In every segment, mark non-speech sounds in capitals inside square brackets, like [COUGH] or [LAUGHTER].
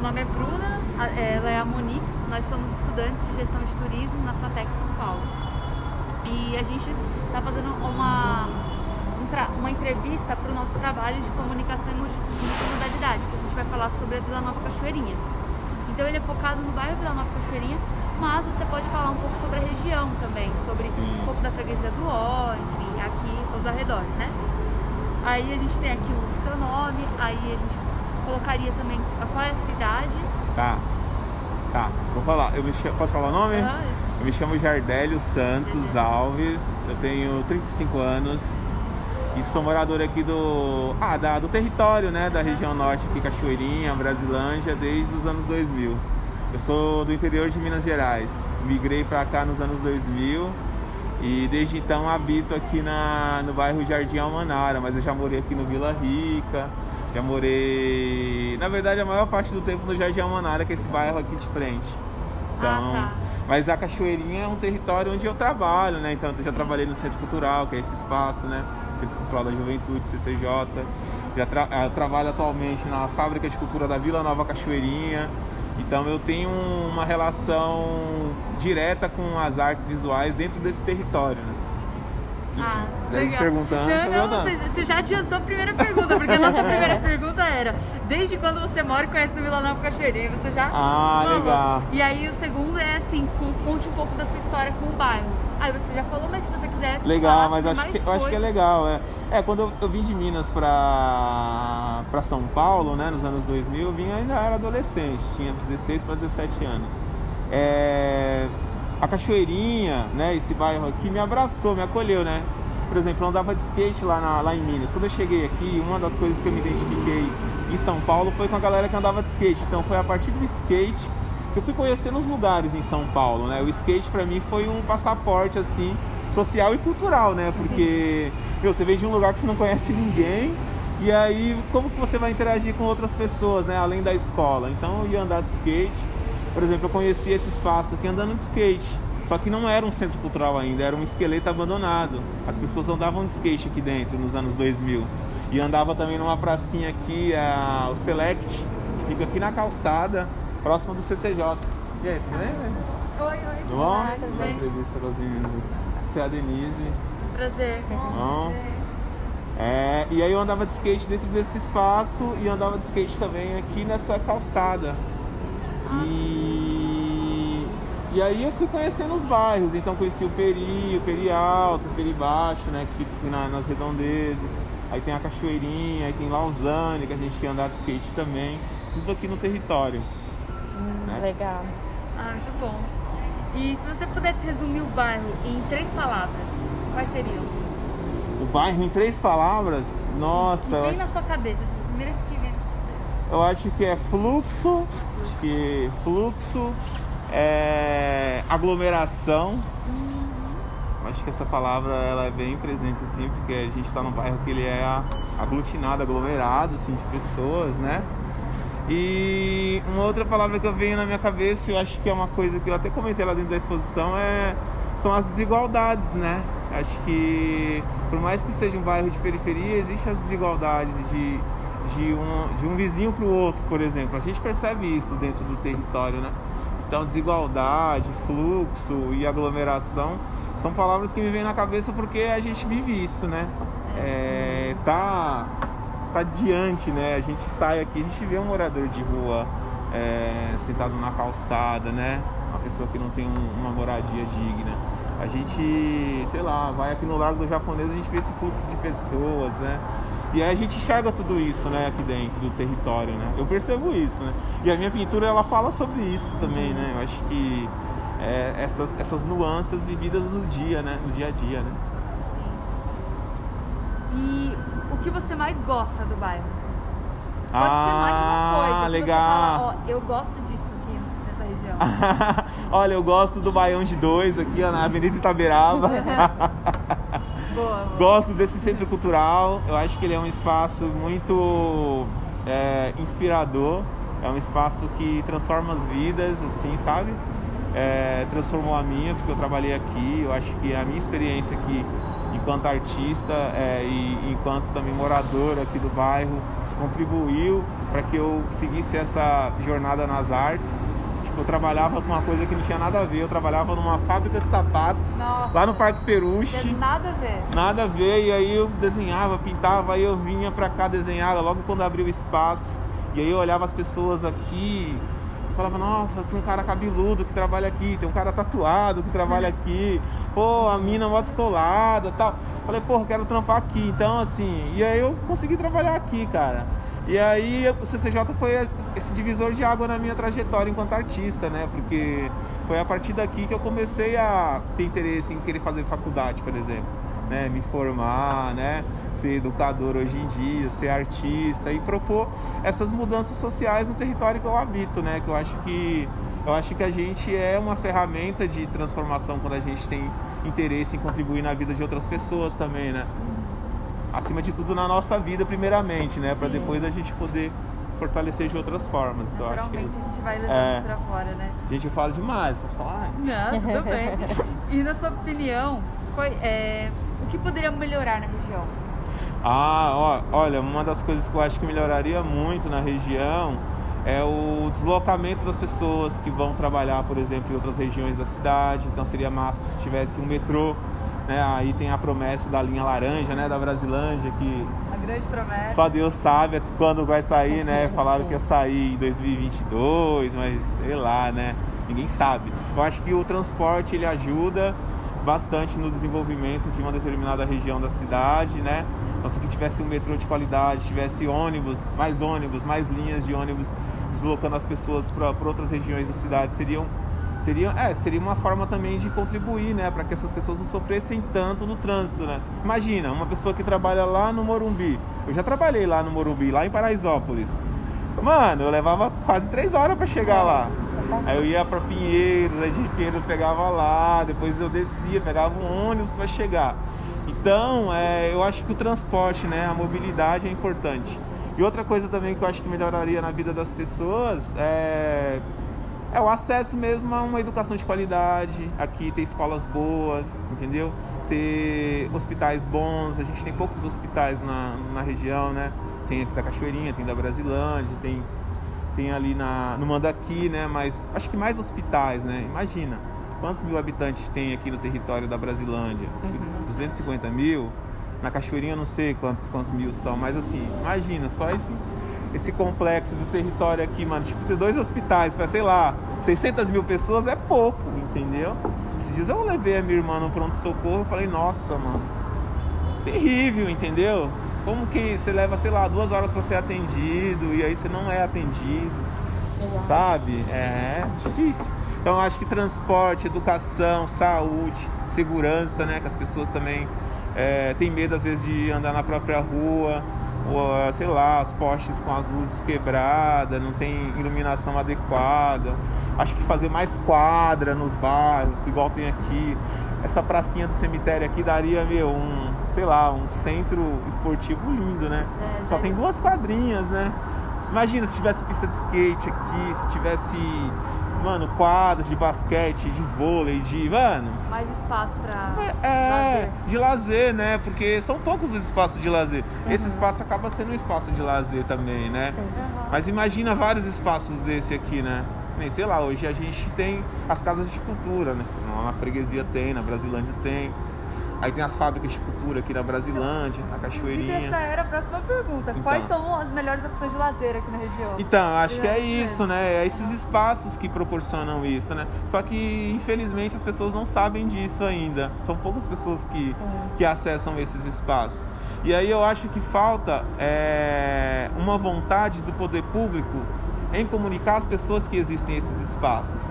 meu nome é Bruna, ela é a Monique, nós somos estudantes de gestão de turismo na Fatec São Paulo. E a gente está fazendo uma, um uma entrevista para o nosso trabalho de comunicação e multimodalidade, que a gente vai falar sobre a Vila Nova Cachoeirinha. Então ele é focado no bairro Vila Nova Cachoeirinha, mas você pode falar um pouco sobre a região também, sobre Sim. um pouco da freguesia do Ó, enfim, aqui os arredores, né? Aí a gente tem aqui o seu nome, aí a gente colocaria também qual é a sua idade. Tá. Tá, vou falar. Eu me chamo, posso falar o nome? Ah, eu me chamo Jardélio Santos Alves, eu tenho 35 anos e sou morador aqui do, ah, da, do território, né, da região norte aqui, Cachoeirinha, Brasilândia, desde os anos 2000. Eu sou do interior de Minas Gerais, migrei para cá nos anos 2000 e desde então habito aqui na, no bairro Jardim Almanara, mas eu já morei aqui no Vila Rica, já morei, na verdade, a maior parte do tempo no Jardim Almanara, que é esse bairro aqui de frente. Então, ah, tá. Mas a Cachoeirinha é um território onde eu trabalho, né? Então eu já trabalhei no Centro Cultural, que é esse espaço, né? Centro Cultural da Juventude, CCJ. Já tra eu trabalho atualmente na Fábrica de Cultura da Vila Nova Cachoeirinha. Então eu tenho uma relação direta com as artes visuais dentro desse território, né? Ah, legal. perguntando, não, não, você, você, já adiantou a primeira pergunta, porque a nossa primeira [LAUGHS] pergunta era desde quando você mora e conhece o Vila Nova Cachoeirinha, você já Ah, falou. legal. E aí o segundo é assim, conte um pouco da sua história com o bairro. Aí você já falou, mas se você quiser. Legal, mas acho que, eu acho que é legal. É, é quando eu, eu vim de Minas pra, pra São Paulo, né, nos anos 2000, eu vim ainda era adolescente, tinha 16 para 17 anos. É, a Cachoeirinha, né, esse bairro aqui, me abraçou, me acolheu, né? Por exemplo, eu andava de skate lá, na, lá em Minas. Quando eu cheguei aqui, uma das coisas que eu me identifiquei em São Paulo foi com a galera que andava de skate. Então foi a partir do skate que eu fui conhecendo os lugares em São Paulo, né? O skate para mim foi um passaporte assim social e cultural, né? Porque meu, você vem de um lugar que você não conhece ninguém e aí como que você vai interagir com outras pessoas, né? Além da escola. Então eu ia andar de skate. Por exemplo, eu conheci esse espaço aqui andando de skate. Só que não era um centro cultural ainda, era um esqueleto abandonado. As pessoas andavam de skate aqui dentro nos anos 2000. E andava também numa pracinha aqui, a, o Select, que fica aqui na calçada próximo do CCJ. E aí, tudo bem? Oi, oi. Tudo bom? Tudo bem? entrevista com as meninas. Você é a Denise. Prazer. Tudo bom? É, e aí eu andava de skate dentro desse espaço e andava de skate também aqui nessa calçada. E, e aí eu fui conhecendo os bairros, então conheci o Peri, o Peri Alto, o Peri Baixo, né, que fica na, nas redondezas. Aí tem a Cachoeirinha, aí tem Lausanne, que a gente ia andar de skate também. Tudo aqui no território. Hum, né? Legal. Ah, muito bom. E se você pudesse resumir o bairro em três palavras, quais seriam? O bairro em três palavras? Nossa. Vem na sua cabeça, as Eu acho que é fluxo, acho que fluxo, é aglomeração. Uhum. Acho que essa palavra ela é bem presente assim, porque a gente está num bairro que ele é aglutinado, aglomerado assim de pessoas, né? E uma outra palavra que eu venho na minha cabeça, eu acho que é uma coisa que eu até comentei lá dentro da exposição, é, são as desigualdades, né? Acho que, por mais que seja um bairro de periferia, existem as desigualdades de, de, um, de um vizinho para o outro, por exemplo. A gente percebe isso dentro do território, né? Então, desigualdade, fluxo e aglomeração são palavras que me vêm na cabeça porque a gente vive isso, né? É, tá tá diante, né? A gente sai aqui, a gente vê um morador de rua é, sentado na calçada, né? Uma pessoa que não tem um, uma moradia digna. A gente, sei lá, vai aqui no Lago do Japonês, a gente vê esse fluxo de pessoas, né? E aí a gente enxerga tudo isso, né, aqui dentro do território, né? Eu percebo isso, né? E a minha pintura, ela fala sobre isso também, né? Eu acho que é, essas, essas nuances vividas no dia, né? No dia a dia, né? Sim. E o que você mais gosta do bairro? Assim? Pode ah, ser mais uma coisa. legal. Fala, ó, eu gosto disso aqui nessa região. [LAUGHS] Olha, eu gosto do Baião de Dois aqui ó, na Avenida Itaberaba. [LAUGHS] boa. Gosto desse centro cultural. Eu acho que ele é um espaço muito é, inspirador. É um espaço que transforma as vidas, assim, sabe? É, transformou a minha, porque eu trabalhei aqui. Eu acho que a minha experiência aqui enquanto artista é, e enquanto também morador aqui do bairro, contribuiu para que eu seguisse essa jornada nas artes. Eu trabalhava com uma coisa que não tinha nada a ver, eu trabalhava numa fábrica de sapatos Nossa. lá no Parque Peruche. Nada a ver. Nada a ver, e aí eu desenhava, pintava, aí eu vinha pra cá desenhar logo quando abriu o espaço. E aí eu olhava as pessoas aqui, eu falava, nossa, tem um cara cabeludo que trabalha aqui, tem um cara tatuado que trabalha [LAUGHS] aqui, pô, a mina moto descolada tal. Falei, pô, quero trampar aqui. Então, assim, e aí eu consegui trabalhar aqui, cara. E aí o CCJ foi esse divisor de água na minha trajetória enquanto artista, né? Porque foi a partir daqui que eu comecei a ter interesse em querer fazer faculdade, por exemplo. Né, me formar, né, ser educador hoje em dia, ser artista e propor essas mudanças sociais no território que eu habito, né, que eu acho que eu acho que a gente é uma ferramenta de transformação quando a gente tem interesse em contribuir na vida de outras pessoas também, né? Acima de tudo na nossa vida primeiramente, né, para depois a gente poder fortalecer de outras formas. Então, acho que Naturalmente a gente vai levando É. pra fora, né? a gente fala demais, pode falar. Não, tudo bem. [LAUGHS] E na sua opinião, qual- é, o que poderia melhorar na região? Ah, ó, olha, uma das coisas que eu acho que melhoraria muito na região é o deslocamento das pessoas que vão trabalhar, por exemplo, em outras regiões da cidade. Então seria massa se tivesse um metrô, né? Aí tem a promessa da linha laranja, né, da Brasilândia, que A grande promessa. só Deus sabe quando vai sair, né? [LAUGHS] Falaram que ia sair em 2022, mas sei lá, né? Ninguém sabe. Eu acho que o transporte ele ajuda bastante no desenvolvimento de uma determinada região da cidade, né? Então, se que tivesse um metrô de qualidade, tivesse ônibus, mais ônibus, mais linhas de ônibus deslocando as pessoas para outras regiões da cidade, seriam seria, é, seria uma forma também de contribuir, né, para que essas pessoas não sofressem tanto no trânsito, né? Imagina, uma pessoa que trabalha lá no Morumbi. Eu já trabalhei lá no Morumbi, lá em Paraisópolis. Mano, eu levava quase três horas para chegar lá. Aí eu ia para Pinheiros, aí de Pinheiros eu pegava lá, depois eu descia, pegava um ônibus para chegar. Então, é, eu acho que o transporte, né, a mobilidade é importante. E outra coisa também que eu acho que melhoraria na vida das pessoas é é o acesso mesmo a uma educação de qualidade. Aqui ter escolas boas, entendeu? Ter hospitais bons. A gente tem poucos hospitais na, na região, né? Tem aqui da Cachoeirinha, tem da Brasilândia, tem, tem ali na, no Mandaqui, né? Mas acho que mais hospitais, né? Imagina, quantos mil habitantes tem aqui no território da Brasilândia? Acho que 250 mil. Na Cachoeirinha eu não sei quantos, quantos mil são, mas assim, imagina, só esse, esse complexo do território aqui, mano. Tipo, ter dois hospitais para, sei lá, 600 mil pessoas é pouco, entendeu? Esses dias eu levei a minha irmã no pronto-socorro e falei, nossa, mano, terrível, entendeu? Como que você leva, sei lá, duas horas para ser atendido e aí você não é atendido, Exato. sabe? É difícil. Então acho que transporte, educação, saúde, segurança, né? Que as pessoas também é, têm medo às vezes de andar na própria rua, ou ah, sei lá, as postes com as luzes quebradas, não tem iluminação adequada. Acho que fazer mais quadra nos bairros, igual tem aqui. Essa pracinha do cemitério aqui daria, meu, um, sei lá, um centro esportivo lindo, né? É, Só tem duas quadrinhas, né? Imagina se tivesse pista de skate aqui, se tivesse, mano, quadros de basquete, de vôlei, de. Mano. Mais espaço pra É, lazer. de lazer, né? Porque são poucos os espaços de lazer. Esse espaço acaba sendo um espaço de lazer também, né? Sim. Aham. Mas imagina vários espaços desse aqui, né? Nem sei lá, hoje a gente tem as casas de cultura, né? Na freguesia tem, na Brasilândia tem. Aí tem as fábricas de cultura aqui na Brasilândia, na Cachoeirinha. essa era a próxima pergunta. Então. Quais são as melhores opções de lazer aqui na região? Então, acho que é isso isso, né? É esses espaços que proporcionam isso, né? Só que, infelizmente, as pessoas não sabem disso ainda. São poucas pessoas que, Sim. que acessam esses espaços. E aí eu acho que falta é, uma vontade do poder público em comunicar às pessoas que existem esses espaços.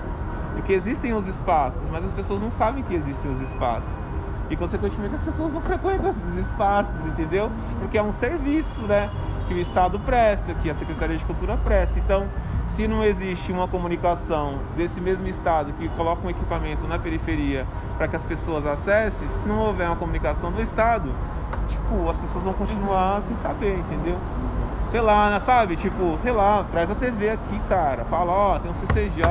Porque existem os espaços, mas as pessoas não sabem que existem os espaços. E, consequentemente, as pessoas não frequentam esses espaços, entendeu? Porque é um serviço, né? Que o Estado presta, que a Secretaria de Cultura presta. Então, se não existe uma comunicação desse mesmo Estado que coloca um equipamento na periferia para que as pessoas acessem, se não houver uma comunicação do Estado, tipo, as pessoas vão continuar sem saber, entendeu? Sei lá, né, sabe? Tipo, sei lá, traz a TV aqui, cara. Fala, ó, tem um CCJ,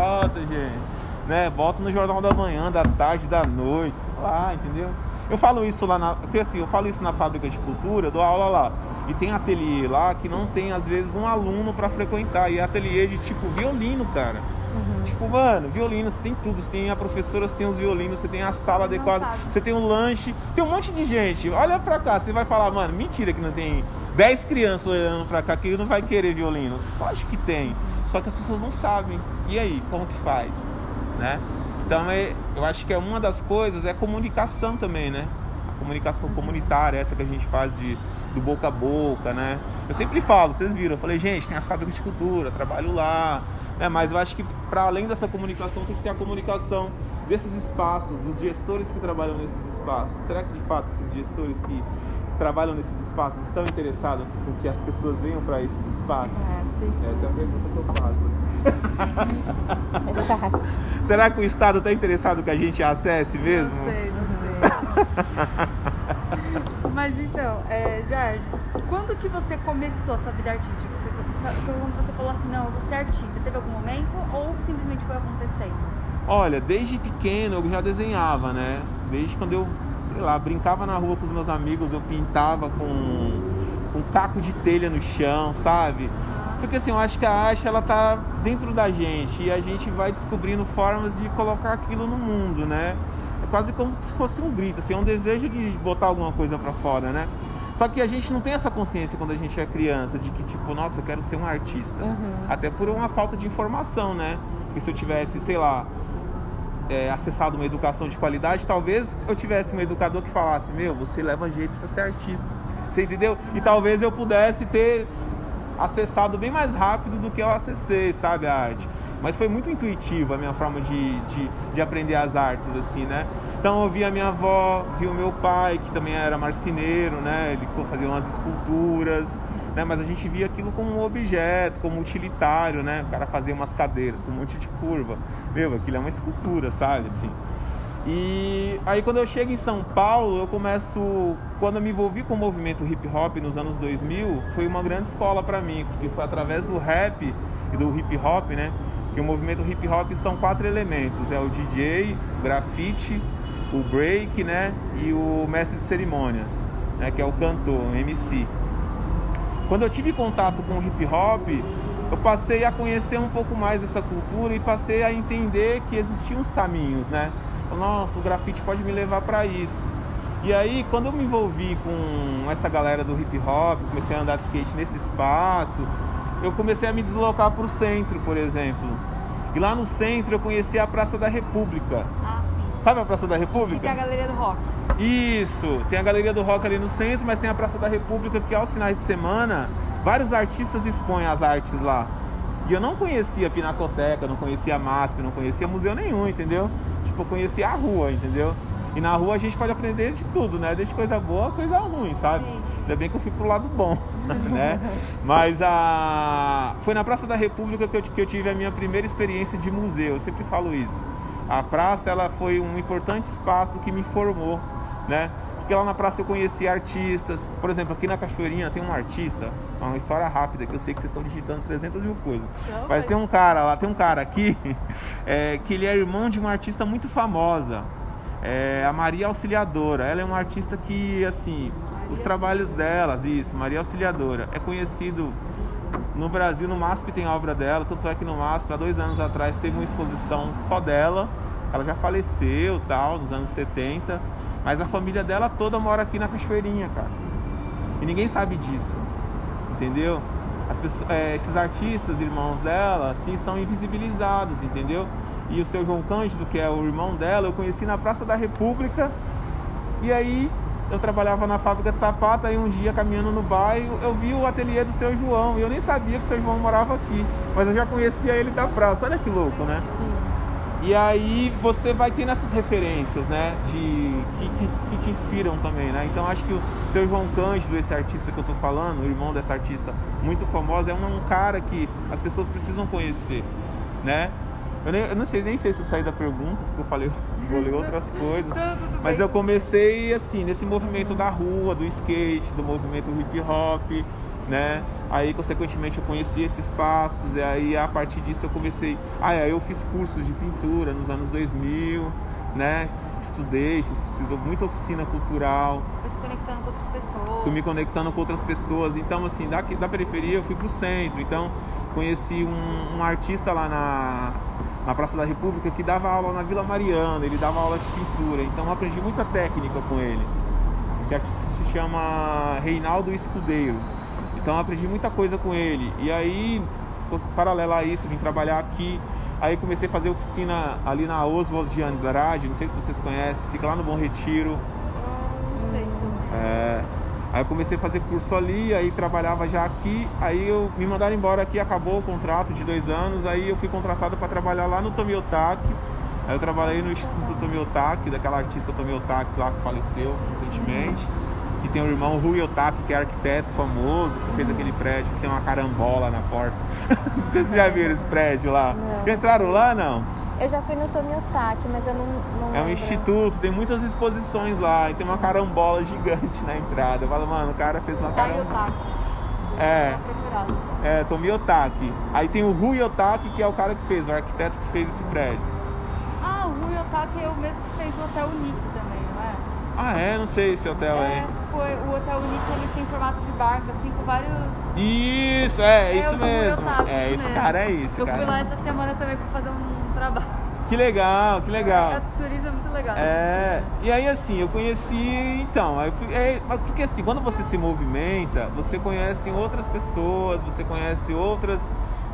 gente. Né? Bota no Jornal da Manhã, da tarde, da noite, sei lá, entendeu? Eu falo isso lá na. Porque assim, eu falo isso na fábrica de cultura, eu dou aula lá. E tem ateliê lá que não tem, às vezes, um aluno para frequentar. E é ateliê de tipo violino, cara. Uhum. Tipo, mano, violino, você tem tudo. Você tem a professora, você tem os violinos, você tem a sala adequada, você tem um lanche, tem um monte de gente. Olha pra cá, você vai falar, mano, mentira que não tem 10 crianças olhando pra cá que não vai querer violino. Acho que tem. Só que as pessoas não sabem. E aí, como que faz? Né? Então é, eu acho que é uma das coisas é comunicação também, né? A comunicação comunitária, essa que a gente faz de, do boca a boca, né? Eu sempre falo, vocês viram, eu falei, gente, tem a fábrica de cultura, trabalho lá, né? Mas eu acho que para além dessa comunicação tem que ter a comunicação desses espaços, dos gestores que trabalham nesses espaços. Será que de fato esses gestores que trabalham nesses espaços estão interessados em que as pessoas venham para esses espaços? É, Essa é a pergunta que eu faço. [LAUGHS] Exato. Será que o Estado está interessado que a gente acesse mesmo? Não sei, não sei. [LAUGHS] Mas então, é, Jardim, quando que você começou a sua vida artística? Você, quando você falou assim, não, eu vou ser artista, teve algum momento ou simplesmente foi acontecendo? Olha, desde pequeno eu já desenhava, né? Desde quando eu, sei lá, brincava na rua com os meus amigos, eu pintava com, com caco de telha no chão, sabe? Porque assim, eu acho que a arte ela tá dentro da gente e a gente vai descobrindo formas de colocar aquilo no mundo, né? É quase como se fosse um grito, assim, é um desejo de botar alguma coisa para fora, né? Só que a gente não tem essa consciência quando a gente é criança de que tipo, nossa, eu quero ser um artista. Uhum. Até por uma falta de informação, né? Porque se eu tivesse, sei lá, é, acessado uma educação de qualidade, talvez eu tivesse um educador que falasse, meu, você leva jeito para ser artista. Você entendeu? E talvez eu pudesse ter acessado bem mais rápido do que eu acessei, sabe, a arte. Mas foi muito intuitivo a minha forma de, de, de, aprender as artes, assim, né? Então eu vi a minha avó, vi o meu pai, que também era marceneiro, né? Ele fazia umas esculturas, né? Mas a gente via aquilo como um objeto, como utilitário, né? O cara fazia umas cadeiras com um monte de curva. Meu, aquilo é uma escultura, sabe, assim. E aí quando eu chego em São Paulo, eu começo, quando eu me envolvi com o movimento hip hop nos anos 2000, foi uma grande escola para mim, porque foi através do rap e do hip hop, né? Que o movimento hip hop são quatro elementos, é o DJ, o grafite, o break, né, e o mestre de cerimônias, né, que é o cantor, o MC. Quando eu tive contato com o hip hop, eu passei a conhecer um pouco mais dessa cultura e passei a entender que existiam os caminhos, né? nossa, o grafite pode me levar para isso. E aí, quando eu me envolvi com essa galera do hip hop, comecei a andar de skate nesse espaço, eu comecei a me deslocar para o centro, por exemplo. E lá no centro eu conheci a Praça da República. Ah, sim. Sabe a Praça da República? tem a Galeria do Rock. Isso, tem a Galeria do Rock ali no centro, mas tem a Praça da República que aos finais de semana vários artistas expõem as artes lá. E eu não conhecia Pinacoteca, não conhecia MASP, não conhecia museu nenhum, entendeu? Tipo, eu conhecia a rua, entendeu? E na rua a gente pode aprender de tudo, né? Desde coisa boa a coisa ruim, sabe? Sim. Ainda bem que eu fui pro lado bom, [LAUGHS] né? Mas a... foi na Praça da República que eu, que eu tive a minha primeira experiência de museu, eu sempre falo isso. A praça, ela foi um importante espaço que me formou, né? Porque lá na praça eu conheci artistas. Por exemplo, aqui na Cachoeirinha tem um artista, uma história rápida, que eu sei que vocês estão digitando 300 mil coisas. Não, Mas tem um cara lá, tem um cara aqui, [LAUGHS] é, que ele é irmão de uma artista muito famosa. É a Maria Auxiliadora. Ela é uma artista que, assim, os trabalhos delas, isso, Maria Auxiliadora, é conhecido no Brasil, no MASP tem obra dela, tanto é que no MASP, há dois anos atrás, teve uma exposição só dela. Ela já faleceu, tal, nos anos 70, mas a família dela toda mora aqui na Cachoeirinha, cara. E ninguém sabe disso, entendeu? As pessoas, é, esses artistas, irmãos dela, assim, são invisibilizados, entendeu? E o seu João Cândido, que é o irmão dela, eu conheci na Praça da República. E aí eu trabalhava na fábrica de sapato, aí um dia caminhando no bairro, eu vi o ateliê do seu João. E eu nem sabia que o seu João morava aqui, mas eu já conhecia ele da praça. Olha que louco, né? E aí você vai tendo essas referências, né? De, que, te, que te inspiram também, né? Então acho que o seu João Cândido, esse artista que eu tô falando, o irmão dessa artista muito famosa, é um, um cara que as pessoas precisam conhecer, né? Eu, nem- eu não sei nem sei se eu saí da pergunta, porque eu falei, [LAUGHS] vou ler outras coisas. Tudo Mas eu comecei assim, nesse movimento da rua, do skate, do movimento hip hop. Né? Aí, consequentemente, eu conheci esses espaços, e aí, a partir disso, eu comecei. Ah, aí eu fiz cursos de pintura nos anos 2000, né? Estudei, fiz muita oficina cultural. Foi se conectando com outras pessoas. Fui me conectando com outras pessoas. Então, assim, da, da periferia eu fui pro centro. Então, conheci um, um artista lá na, na Praça da República que dava aula na Vila Mariana, ele dava aula de pintura. Então, eu aprendi muita técnica com ele. Esse artista se chama Reinaldo Escudeiro. Então aprendi muita coisa com ele. E aí, paralelo a isso, vim trabalhar aqui. Aí comecei a fazer oficina ali na Oswald de Andrade, não sei se vocês conhecem, fica lá no Bom Retiro. Não sei se eu... É, aí eu comecei a fazer curso ali, aí trabalhava já aqui, aí eu me mandaram embora aqui, acabou o contrato de dois anos, aí eu fui contratado para trabalhar lá no Tomiotaki. Aí eu trabalhei no Instituto Tomiotaki, daquela artista Tomiotaki lá que faleceu recentemente que tem o irmão Rui Otaki, que é arquiteto famoso, que fez aquele prédio que tem uma carambola na porta. [LAUGHS] Vocês já viram esse prédio lá? Não. Entraram lá, não? Eu já fui no Tomiotaki, mas eu não, não É um lembro. instituto, tem muitas exposições lá, e tem uma carambola gigante na entrada. Eu falo, mano, o cara fez uma carambola. É, é, Tomi Otaki. Aí tem o Rui Otaki, que é o cara que fez, o arquiteto que fez esse prédio. Ah, o Rui Otaki é o mesmo que fez o Hotel Nick também, não é? Ah, é? Não sei esse hotel aí. É, foi, o Hotel Nick ele tem formato de barca, assim, com vários. Isso, é, É, isso mesmo. Otaki, É, isso cara é esse, Eu cara. fui lá essa semana também pra fazer um trabalho. Que legal, que legal. É, turismo é muito legal. É, e aí assim, eu conheci, então, aí fui, é, porque assim, quando você se movimenta, você conhece outras pessoas, você conhece outras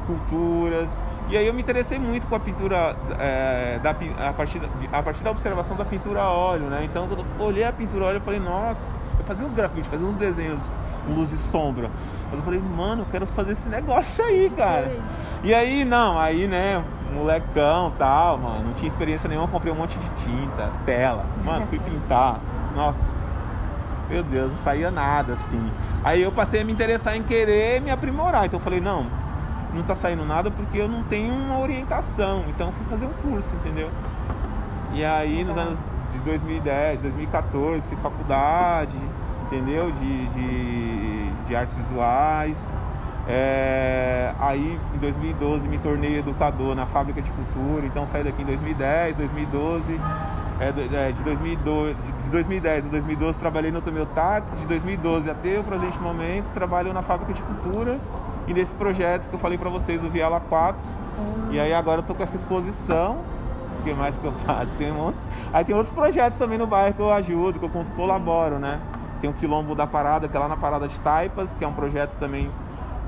culturas, e aí eu me interessei muito com a pintura, é, da, a, partir a partir da observação da pintura a óleo, né? Então, quando eu olhei a pintura a óleo, eu falei, nossa, fazia uns grafites, fazia uns desenhos, luz e sombra, mas eu falei, mano, eu quero fazer esse negócio aí, cara. E aí, não, aí, né, molecão tal, mano, não tinha experiência nenhuma, comprei um monte de tinta, tela, mano, fui pintar, nossa, meu Deus, não saía nada assim. Aí eu passei a me interessar em querer me aprimorar, então eu falei, não, não tá saindo nada porque eu não tenho uma orientação, então eu fui fazer um curso, entendeu? E aí, nos anos de 2010, 2014, fiz faculdade, entendeu? De, de, de artes visuais. É, aí em 2012 me tornei educador na fábrica de cultura, então saí daqui em 2010, 2012. É, é, de, 2002, de- de 2010 a 2012 trabalhei no Tomiotaki, de 2012 até o presente momento trabalho na fábrica de cultura e nesse projeto que eu falei pra vocês, o Viela 4. E aí agora eu tô com essa exposição. O que mais que eu faço? Tem um monte. Aí tem outros projetos também no bairro que eu ajudo, que eu colaboro, né? Tem o Quilombo da Parada, que é lá na Parada de Taipas, que é um projeto também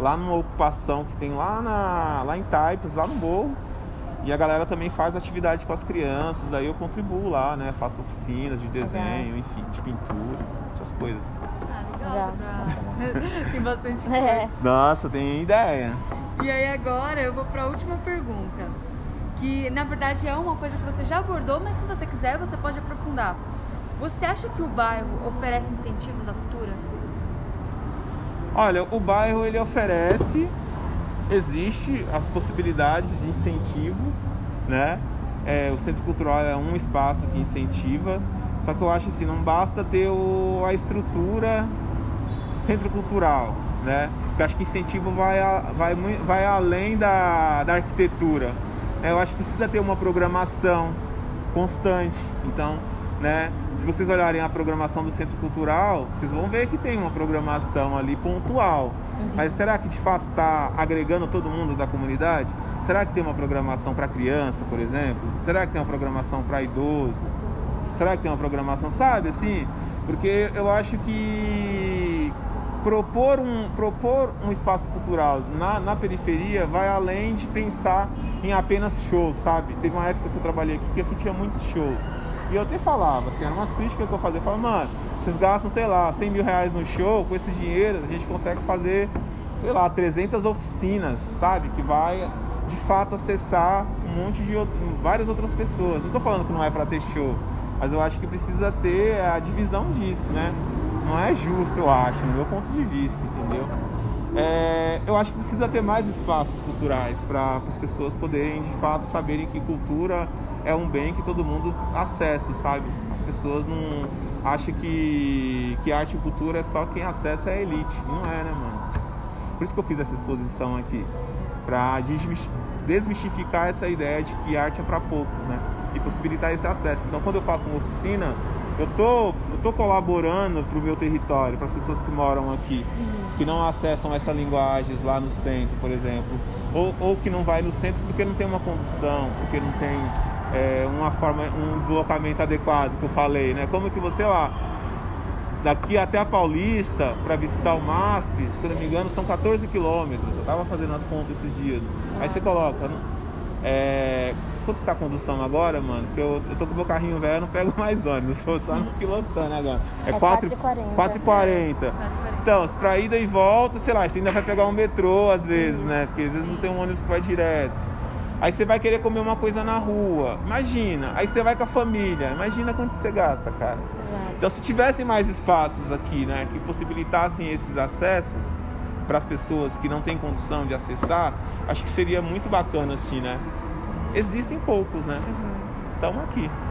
lá numa ocupação que tem lá, na, lá em Taipas, lá no morro. E a galera também faz atividade com as crianças, aí eu contribuo lá, né? Faço oficinas de desenho, enfim, de pintura, essas coisas. Ah, legal. Legal. pra- [LAUGHS] Tem bastante coisa. É. Nossa, tem ideia. E aí agora eu vou para a última pergunta, que na verdade é uma coisa que você já abordou, mas se você quiser você pode aprofundar. Você acha que o bairro oferece incentivos à cultura? Olha, o bairro ele oferece, existe as possibilidades de incentivo, né? É, o centro cultural é um espaço que incentiva, só que eu acho assim, não basta ter o- a estrutura centro cultural, né? Eu acho que incentivo vai, vai, vai além da, da arquitetura. né? Eu acho que precisa ter uma programação constante. Então, né? Se vocês olharem a programação do centro cultural, vocês vão ver que tem uma programação ali pontual. Mas será que de fato está agregando todo mundo da comunidade? Será que tem uma programação para criança, por exemplo? Será que tem uma programação para idoso? Será que tem uma programação, sabe, assim? Porque eu acho que propor um, propor um espaço cultural na, na periferia vai além de pensar em apenas shows, sabe? Teve uma época que eu trabalhei aqui que aqui tinha muitos shows. E eu até falava, assim, eram umas críticas que eu fazia. Eu falava, mano, vocês gastam, sei lá, 100 mil reais no show, com esse dinheiro a gente consegue fazer, sei lá, 300 oficinas, sabe? Que vai, de fato, acessar um monte de outro, várias outras pessoas. Não tô falando que não é pra ter show, mas eu acho que precisa ter a divisão disso, né? Não é justo, eu acho, no meu ponto de vista, entendeu? É, eu acho que precisa ter mais espaços culturais para as pessoas poderem de fato saberem que cultura é um bem que todo mundo acessa, sabe? As pessoas não acham que, que arte e cultura é só quem acessa é a elite. Não é, né, mano? Por isso que eu fiz essa exposição aqui, para desmistificar essa ideia de que arte é para poucos, né? E possibilitar esse acesso. Então, quando eu faço uma oficina, eu tô, eu tô colaborando para o meu território, para as pessoas que moram aqui, que não acessam essa linguagens lá no centro, por exemplo, ou, ou que não vai no centro porque não tem uma condução, porque não tem é, uma forma, um deslocamento adequado que eu falei, né? Como que você lá daqui até a Paulista para visitar o MASP, se não me engano, são 14 quilômetros. Eu tava fazendo as contas esses dias. Aí você coloca, é, quanto tá a condução agora, mano? Porque eu, eu tô com o meu carrinho velho, eu não pego mais ônibus, tô só pilotando agora. É, é 4,40. 4,40. Então, pra ida e volta, sei lá, você ainda vai pegar um metrô às vezes, Isso. né? Porque às vezes não tem um ônibus que vai direto. Aí você vai querer comer uma coisa na rua. Imagina. Aí você vai com a família. Imagina quanto você gasta, cara. Exato. Então, se tivessem mais espaços aqui, né, que possibilitassem esses acessos para as pessoas que não têm condição de acessar, acho que seria muito bacana, assim, né? existem poucos, né? Estamos uhum. aqui.